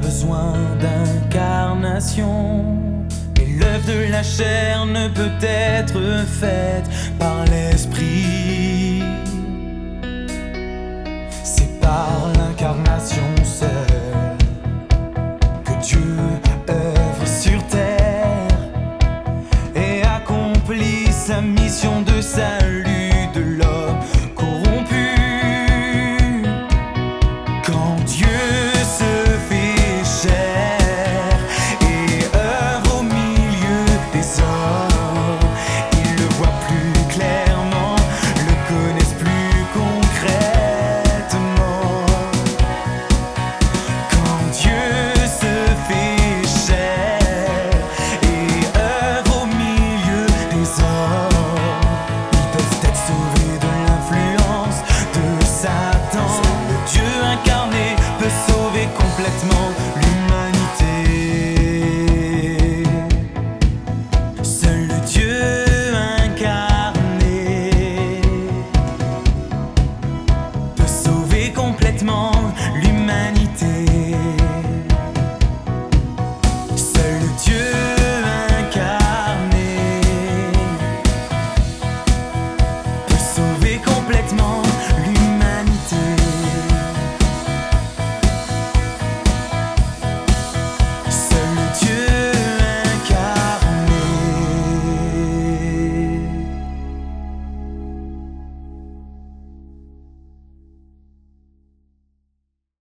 besoin d'incarnation. Et l'œuvre de la chair ne peut être faite par l'esprit. C'est par l'incarnation seule que Dieu œuvre sur terre et accomplit sa mission de salut de l'homme corrompu. Quand Dieu